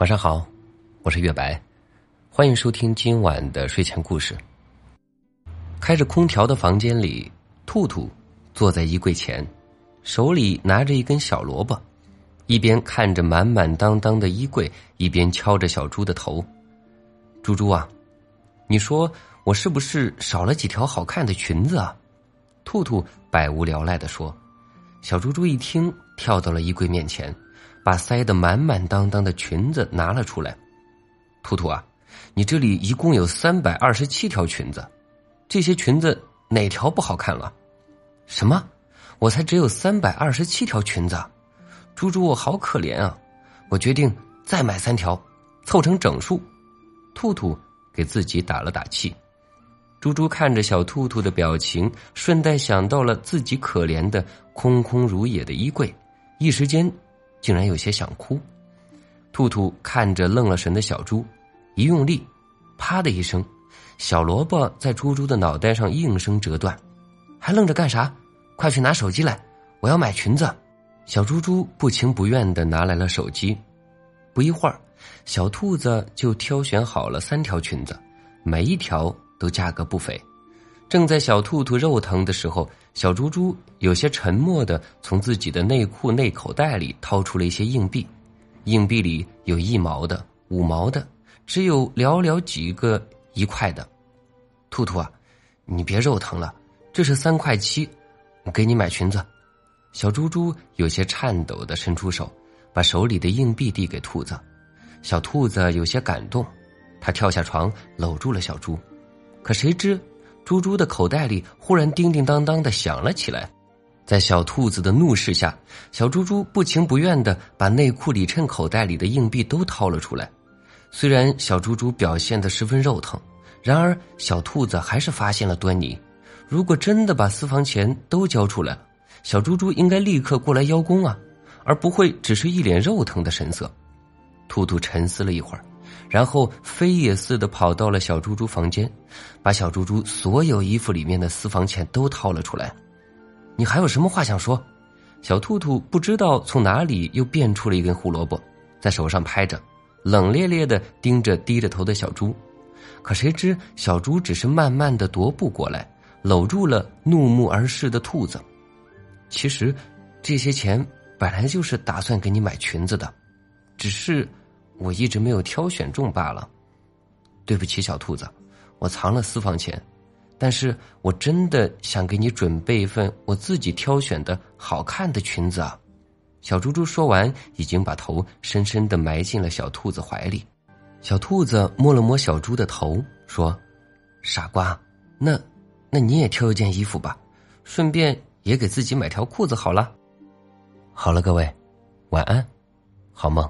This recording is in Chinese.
晚上好，我是月白，欢迎收听今晚的睡前故事。开着空调的房间里，兔兔坐在衣柜前，手里拿着一根小萝卜，一边看着满满当当的衣柜，一边敲着小猪的头：“猪猪啊，你说我是不是少了几条好看的裙子啊？”兔兔百无聊赖的说。小猪猪一听，跳到了衣柜面前。把塞得满满当当的裙子拿了出来，兔兔啊，你这里一共有三百二十七条裙子，这些裙子哪条不好看了？什么？我才只有三百二十七条裙子，猪猪我好可怜啊！我决定再买三条，凑成整数。兔兔给自己打了打气。猪猪看着小兔兔的表情，顺带想到了自己可怜的空空如也的衣柜，一时间。竟然有些想哭，兔兔看着愣了神的小猪，一用力，啪的一声，小萝卜在猪猪的脑袋上应声折断。还愣着干啥？快去拿手机来！我要买裙子。小猪猪不情不愿的拿来了手机。不一会儿，小兔子就挑选好了三条裙子，每一条都价格不菲。正在小兔兔肉疼的时候，小猪猪有些沉默的从自己的内裤内口袋里掏出了一些硬币，硬币里有一毛的、五毛的，只有寥寥几个一块的。兔兔啊，你别肉疼了，这是三块七，给你买裙子。小猪猪有些颤抖的伸出手，把手里的硬币递给兔子。小兔子有些感动，他跳下床搂住了小猪，可谁知。猪猪的口袋里忽然叮叮当当的响了起来，在小兔子的怒视下，小猪猪不情不愿的把内裤里衬口袋里的硬币都掏了出来。虽然小猪猪表现的十分肉疼，然而小兔子还是发现了端倪。如果真的把私房钱都交出来，小猪猪应该立刻过来邀功啊，而不会只是一脸肉疼的神色。兔兔沉思了一会儿。然后飞也似的跑到了小猪猪房间，把小猪猪所有衣服里面的私房钱都掏了出来。你还有什么话想说？小兔兔不知道从哪里又变出了一根胡萝卜，在手上拍着，冷冽冽的盯着低着头的小猪。可谁知小猪只是慢慢的踱步过来，搂住了怒目而视的兔子。其实，这些钱本来就是打算给你买裙子的，只是。我一直没有挑选中罢了，对不起，小兔子，我藏了私房钱，但是我真的想给你准备一份我自己挑选的好看的裙子啊！小猪猪说完，已经把头深深的埋进了小兔子怀里。小兔子摸了摸小猪的头，说：“傻瓜，那，那你也挑一件衣服吧，顺便也给自己买条裤子好了。”好了，各位，晚安，好梦。